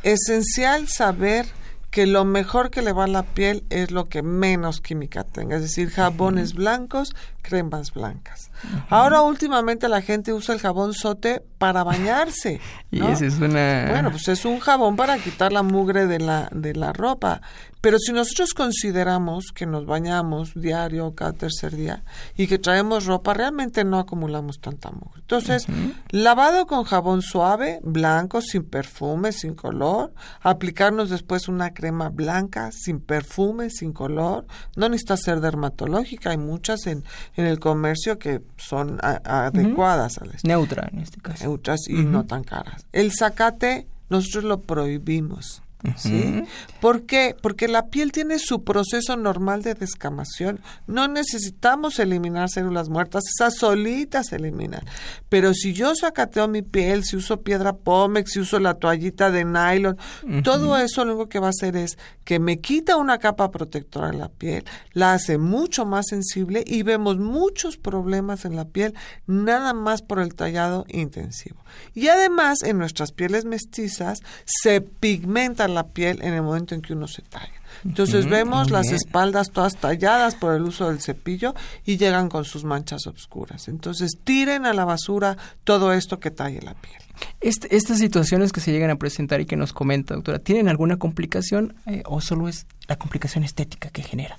esencial saber que lo mejor que le va a la piel es lo que menos química tenga, es decir, jabones blancos, cremas blancas. Ahora últimamente la gente usa el jabón sote para bañarse. [LAUGHS] y ese es una... Bueno, pues es un jabón para quitar la mugre de la, de la ropa. Pero si nosotros consideramos que nos bañamos diario cada tercer día y que traemos ropa, realmente no acumulamos tanta mugre. Entonces, lavado con jabón suave, blanco, sin perfume, sin color, aplicarnos después una crema blanca, sin perfume, sin color. No necesita ser dermatológica, hay muchas en, en el comercio que son adecuadas a Neutra en este caso. Neutras y no tan caras. El zacate nosotros lo prohibimos. ¿Sí? ¿Por qué? Porque la piel tiene su proceso normal de descamación. No necesitamos eliminar células muertas, esas solitas se eliminan. Pero si yo sacateo mi piel, si uso piedra pómex, si uso la toallita de nylon, todo eso lo único que va a hacer es que me quita una capa protectora de la piel, la hace mucho más sensible y vemos muchos problemas en la piel nada más por el tallado intensivo. Y además en nuestras pieles mestizas se pigmenta la piel en el momento en que uno se talla. Entonces vemos las espaldas todas talladas por el uso del cepillo y llegan con sus manchas oscuras. Entonces tiren a la basura todo esto que talle la piel. Este, estas situaciones que se llegan a presentar y que nos comenta, doctora, ¿tienen alguna complicación eh, o solo es la complicación estética que genera?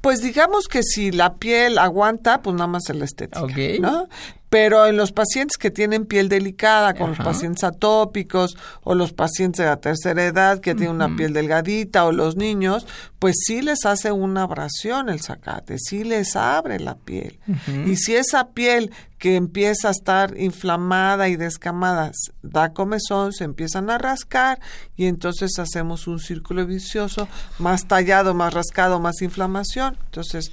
Pues digamos que si la piel aguanta, pues nada más es la estética, ¿no? Pero en los pacientes que tienen piel delicada, con los pacientes atópicos o los pacientes de la tercera edad que tienen una piel delgadita o los niños, pues sí les hace una abrasión el zacate, sí les abre la piel. Y si esa piel que empieza a estar inflamada y descamada da comezón, se empiezan a rascar y entonces hacemos un círculo vicioso, más tallado, más rascado, más inflamación. Entonces,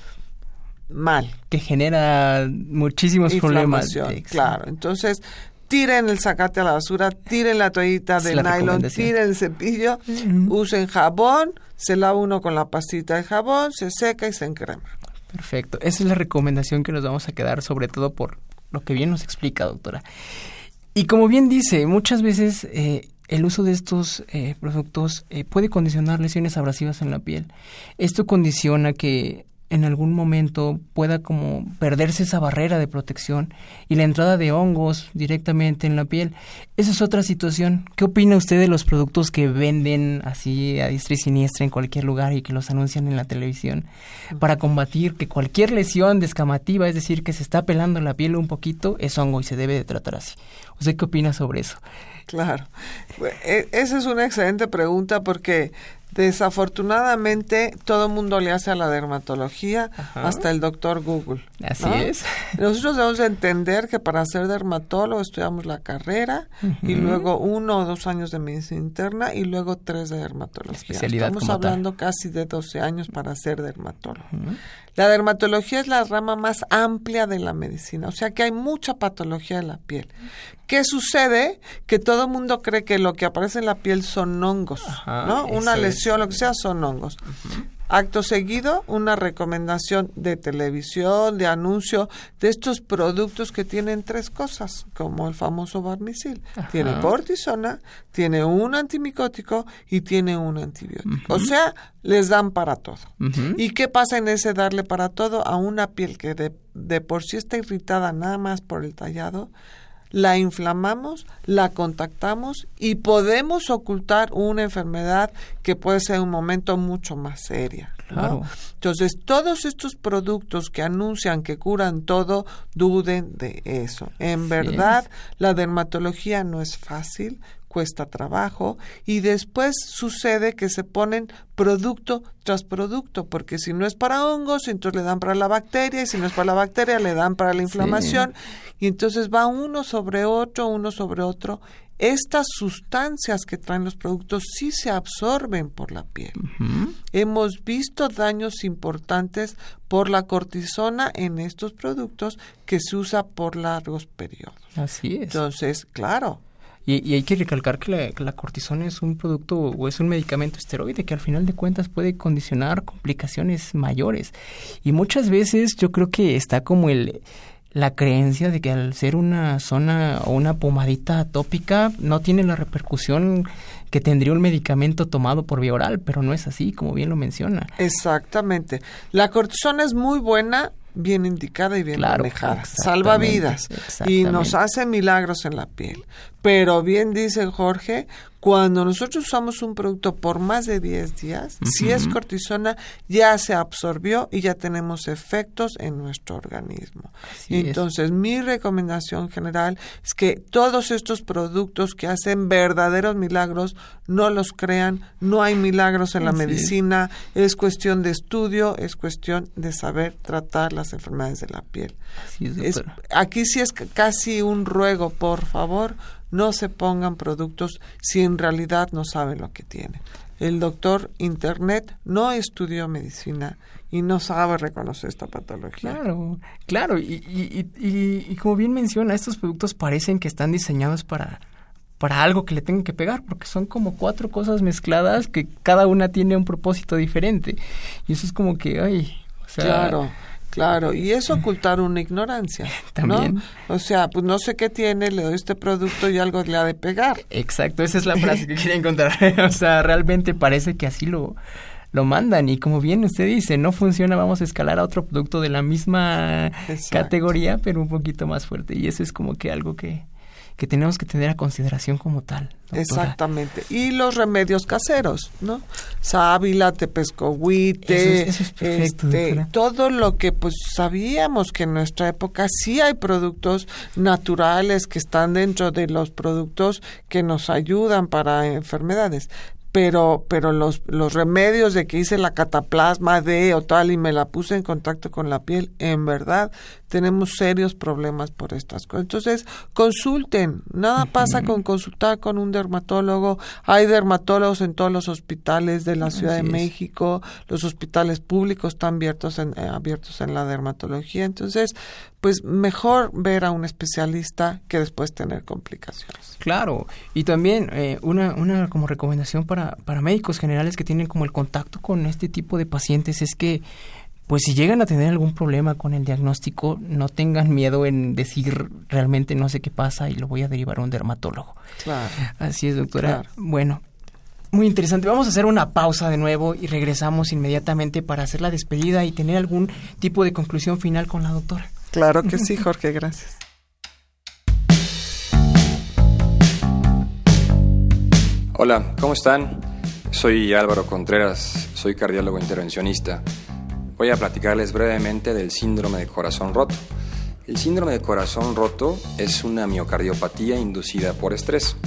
mal. Que genera muchísimos problemas. Claro, entonces tiren el zacate a la basura, tiren la toallita de nylon, tiren el cepillo, usen jabón, se lava uno con la pastita de jabón, se seca y se encrema. Perfecto. Esa es la recomendación que nos vamos a quedar, sobre todo por lo que bien nos explica, doctora. Y como bien dice, muchas veces eh, el uso de estos eh, productos eh, puede condicionar lesiones abrasivas en la piel. Esto condiciona que en algún momento pueda como perderse esa barrera de protección y la entrada de hongos directamente en la piel. Esa es otra situación. ¿Qué opina usted de los productos que venden así a diestra y siniestra en cualquier lugar y que los anuncian en la televisión para combatir que cualquier lesión descamativa, es decir, que se está pelando la piel un poquito, es hongo y se debe de tratar así? ¿Usted qué opina sobre eso? Claro. E, esa es una excelente pregunta porque Desafortunadamente, todo el mundo le hace a la dermatología, hasta el doctor Google. Así es. [LAUGHS] Nosotros debemos entender que para ser dermatólogo estudiamos la carrera y luego uno o dos años de medicina interna y luego tres de dermatología. Estamos hablando casi de 12 años para ser dermatólogo. La dermatología es la rama más amplia de la medicina, o sea que hay mucha patología en la piel. ¿Qué sucede? Que todo el mundo cree que lo que aparece en la piel son hongos, ¿no? Una lesión, lo que sea, son hongos. Acto seguido, una recomendación de televisión, de anuncio de estos productos que tienen tres cosas, como el famoso barnicil. Tiene cortisona, tiene un antimicótico y tiene un antibiótico. O sea, les dan para todo. ¿Y qué pasa en ese darle para todo a una piel que de, de por sí está irritada nada más por el tallado? La inflamamos, la contactamos y podemos ocultar una enfermedad que puede ser un momento mucho más seria. Entonces, todos estos productos que anuncian que curan todo, duden de eso. En verdad, la dermatología no es fácil, cuesta trabajo y después sucede que se ponen producto tras producto, porque si no es para hongos, entonces le dan para la bacteria y si no es para la bacteria, le dan para la inflamación y entonces va uno sobre otro, uno sobre otro. Estas sustancias que traen los productos sí se absorben por la piel. Hemos visto daños importantes por la cortisona en estos productos que se usa por largos periodos. Así es. Entonces, claro, y, hay que recalcar que la, cortisona es un producto o es un medicamento esteroide que al final de cuentas puede condicionar complicaciones mayores. Y muchas veces yo creo que está como el la creencia de que al ser una zona o una pomadita atópica no tiene la repercusión que tendría un medicamento tomado por vía oral, pero no es así, como bien lo menciona. Exactamente. La cortisona es muy buena bien indicada y bien manejada. Salva vidas y nos hace milagros en la piel. Pero bien dice Jorge, cuando nosotros usamos un producto por más de 10 días, si es cortisona, ya se absorbió y ya tenemos efectos en nuestro organismo. Entonces, mi recomendación general es que todos estos productos que hacen verdaderos milagros, no los crean, no hay milagros en la medicina, es. cuestión de estudio, es cuestión de saber tratar las enfermedades de la piel. aquí sí es casi un ruego, por favor, no se pongan productos si en realidad no saben lo que tienen. El doctor Internet no estudió medicina y no sabe reconocer esta patología. Claro, claro, y, y, y, como bien menciona, estos productos parecen que están diseñados para, para algo que le tengan que pegar, porque son como cuatro cosas mezcladas que cada una tiene un propósito diferente. Y eso es como que, ay, o sea, claro Claro, y es ocultar una ignorancia. También. O sea, pues no sé qué tiene, le doy este producto y algo le ha de pegar. Exacto, esa es la frase que [LAUGHS] quería encontrar. [LAUGHS] o sea, realmente parece que así lo, lo mandan y como bien usted dice, no funciona, vamos a escalar a otro producto de la misma categoría, pero un poquito más fuerte. Y eso es como que algo que, que tenemos que tener a consideración como tal. Exactamente. Y los remedios caseros, ¿no? Sábila, tepescohuite, este, todo lo que pues sabíamos que en nuestra época sí hay productos naturales que están dentro de los productos que nos ayudan para enfermedades pero pero los los remedios de que hice la cataplasma de o tal y me la puse en contacto con la piel en verdad tenemos serios problemas por estas cosas. Entonces consulten. Nada pasa con consultar con un dermatólogo. Hay dermatólogos en todos los hospitales de la Ciudad de México. Los hospitales públicos están abiertos en eh, abiertos en la dermatología. Entonces pues mejor ver a un especialista que después tener complicaciones. Claro, y también eh, una, una como recomendación para, para médicos generales que tienen como el contacto con este tipo de pacientes es que pues si llegan a tener algún problema con el diagnóstico, no tengan miedo en decir realmente no sé qué pasa y lo voy a derivar a un dermatólogo. Claro. Así es, doctora. Bueno, muy interesante. Vamos a hacer una pausa de nuevo y regresamos inmediatamente para hacer la despedida y tener algún tipo de conclusión final con la doctora. Claro que sí, [LAUGHS] Jorge, gracias. Hola, ¿cómo están? Soy Álvaro Contreras, soy cardiólogo intervencionista. Voy a platicarles brevemente del síndrome de corazón roto. El síndrome de corazón roto es una miocardiopatía inducida por estrés.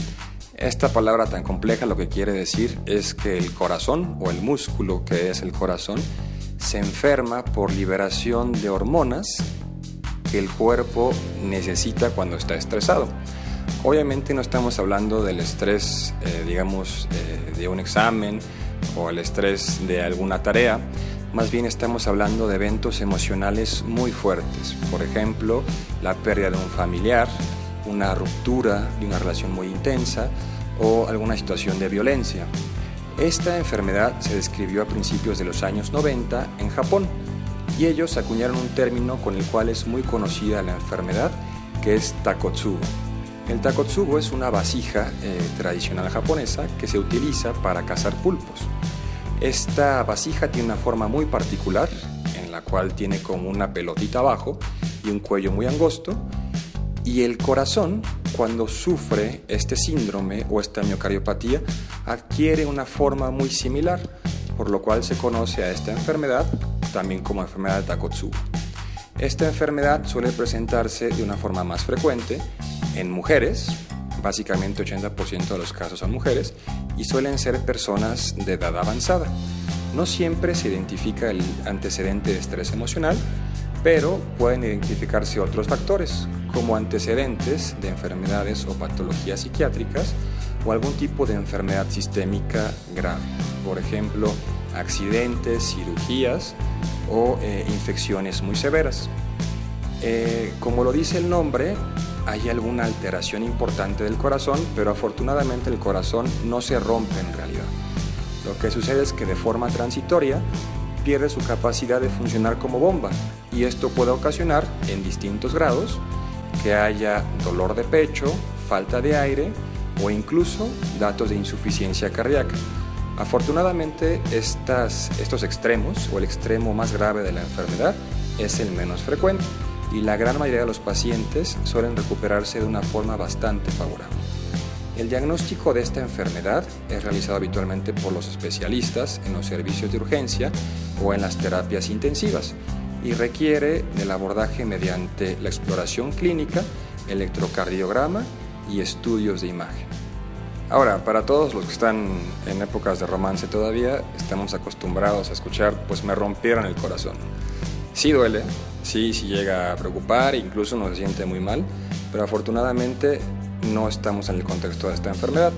Esta palabra tan compleja lo que quiere decir es que el corazón o el músculo que es el corazón se enferma por liberación de hormonas que el cuerpo necesita cuando está estresado. Obviamente no estamos hablando del estrés, eh, digamos, eh, de un examen o el estrés de alguna tarea, más bien estamos hablando de eventos emocionales muy fuertes, por ejemplo, la pérdida de un familiar, una ruptura de una relación muy intensa o alguna situación de violencia. Esta enfermedad se describió a principios de los años 90 en Japón y ellos acuñaron un término con el cual es muy conocida la enfermedad, que es takotsubo. El takotsubo es una vasija eh, tradicional japonesa que se utiliza para cazar pulpos. Esta vasija tiene una forma muy particular, en la cual tiene como una pelotita abajo y un cuello muy angosto, y el corazón, cuando sufre este síndrome o esta miocardiopatía, adquiere una forma muy similar, por lo cual se conoce a esta enfermedad también como enfermedad de Takotsubo. Esta enfermedad suele presentarse de una forma más frecuente en mujeres, básicamente 80% de los casos son mujeres, y suelen ser personas de edad avanzada. No siempre se identifica el antecedente de estrés emocional, pero pueden identificarse otros factores, como antecedentes de enfermedades o patologías psiquiátricas o algún tipo de enfermedad sistémica grave. Por ejemplo, accidentes, cirugías o eh, infecciones muy severas. Eh, como lo dice el nombre, hay alguna alteración importante del corazón, pero afortunadamente el corazón no se rompe en realidad. Lo que sucede es que de forma transitoria pierde su capacidad de funcionar como bomba y esto puede ocasionar en distintos grados que haya dolor de pecho, falta de aire o incluso datos de insuficiencia cardíaca. Afortunadamente, estos extremos o el extremo más grave de la enfermedad es el menos frecuente y la gran mayoría de los pacientes suelen recuperarse de una forma bastante favorable. El diagnóstico de esta enfermedad es realizado habitualmente por los especialistas en los servicios de urgencia o en las terapias intensivas y requiere del abordaje mediante la exploración clínica, electrocardiograma y estudios de imagen. Ahora, para todos los que están en épocas de romance todavía, estamos acostumbrados a escuchar, pues me rompieron el corazón. Sí duele, sí, sí llega a preocupar, incluso nos siente muy mal, pero afortunadamente no estamos en el contexto de esta enfermedad.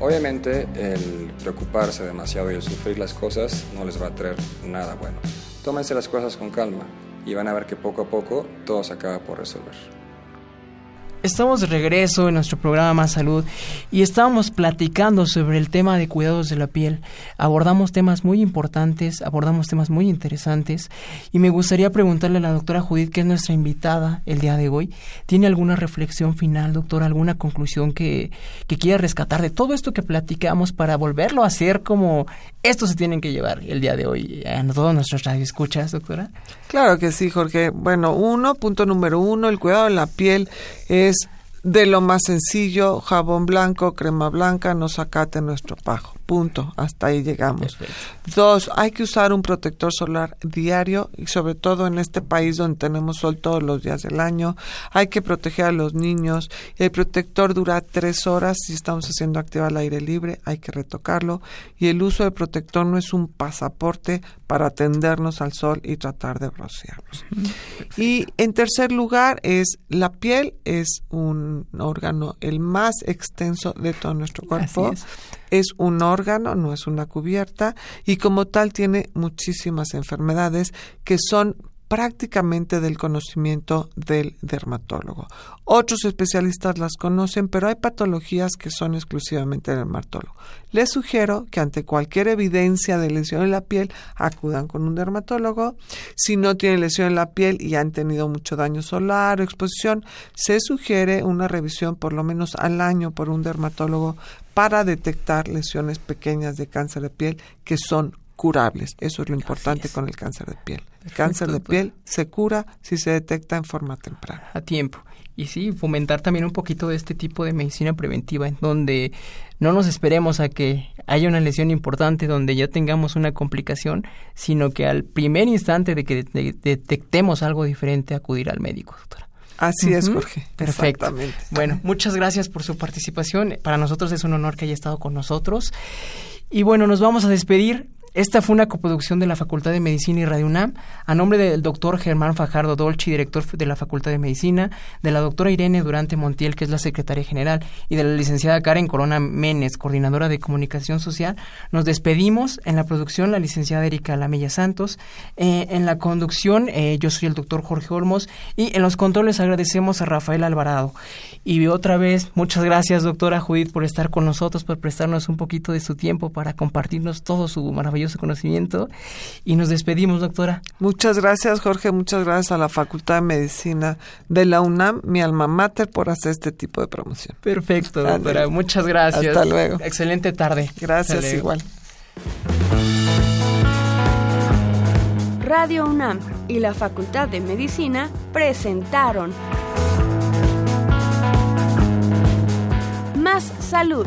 Obviamente el preocuparse demasiado y el sufrir las cosas no les va a traer nada bueno. Tómense las cosas con calma y van a ver que poco a poco todo se acaba por resolver. Estamos de regreso en nuestro programa Más Salud y estábamos platicando sobre el tema de cuidados de la piel. Abordamos temas muy importantes, abordamos temas muy interesantes y me gustaría preguntarle a la doctora Judith, que es nuestra invitada el día de hoy, ¿tiene alguna reflexión final, doctora, alguna conclusión que, que quiera rescatar de todo esto que platicamos para volverlo a hacer como esto se tienen que llevar el día de hoy a todos nuestros radioescuchas, doctora? Claro que sí, Jorge. Bueno, uno, punto número uno, el cuidado de la piel es de lo más sencillo, jabón blanco, crema blanca, no sacate nuestro Punto, hasta ahí llegamos. Dos, hay que usar un protector solar diario y sobre todo en este país donde tenemos sol todos los días del año. Hay que proteger a los niños. El protector dura tres horas si estamos haciendo activa al aire libre, hay que retocarlo. Y el uso del protector no es un pasaporte para atendernos al sol y tratar de broncearnos. Y en tercer lugar es la piel, es un órgano el más extenso de todo nuestro cuerpo. es un órgano, no es una cubierta, y como tal tiene muchísimas enfermedades que son prácticamente del conocimiento del dermatólogo. Otros especialistas las conocen, pero hay patologías que son exclusivamente del dermatólogo. Les sugiero que ante cualquier evidencia de lesión en la piel acudan con un dermatólogo. Si no tienen lesión en la piel y han tenido mucho daño solar o exposición, se sugiere una revisión por lo menos al año por un dermatólogo para detectar lesiones pequeñas de cáncer de piel que son curables. Eso es lo importante con el cáncer de piel. El cáncer de piel se cura si se detecta en forma temprana. A tiempo. Y sí, fomentar también un poquito de este tipo de medicina preventiva, en donde no nos esperemos a que haya una lesión importante, donde ya tengamos una complicación, sino que al primer instante de que detectemos algo diferente, acudir al médico, doctora. Así es, Jorge. Perfecto. Bueno, muchas gracias por su participación. Para nosotros es un honor que haya estado con nosotros. Y bueno, nos vamos a despedir esta fue una coproducción de la Facultad de Medicina y Radio UNAM a nombre del doctor Germán Fajardo Dolci, director de la Facultad de Medicina, de la doctora Irene Durante Montiel, que es la secretaria general, y de la licenciada Karen Corona Menes, coordinadora de comunicación social. Nos despedimos en la producción la licenciada Erika Lamella Santos, eh, en la conducción eh, yo soy el doctor Jorge Olmos y en los controles agradecemos a Rafael Alvarado. Y otra vez, muchas gracias doctora Judith por estar con nosotros, por prestarnos un poquito de su tiempo para compartirnos todo su maravilloso conocimiento. Y nos despedimos, doctora. Muchas gracias, Jorge. Muchas gracias a la Facultad de Medicina de la UNAM, mi alma mater, por hacer este tipo de promoción. Perfecto, doctora. Muchas gracias. Hasta luego. Excelente tarde. Gracias, igual. Radio UNAM y la Facultad de Medicina presentaron Más Salud.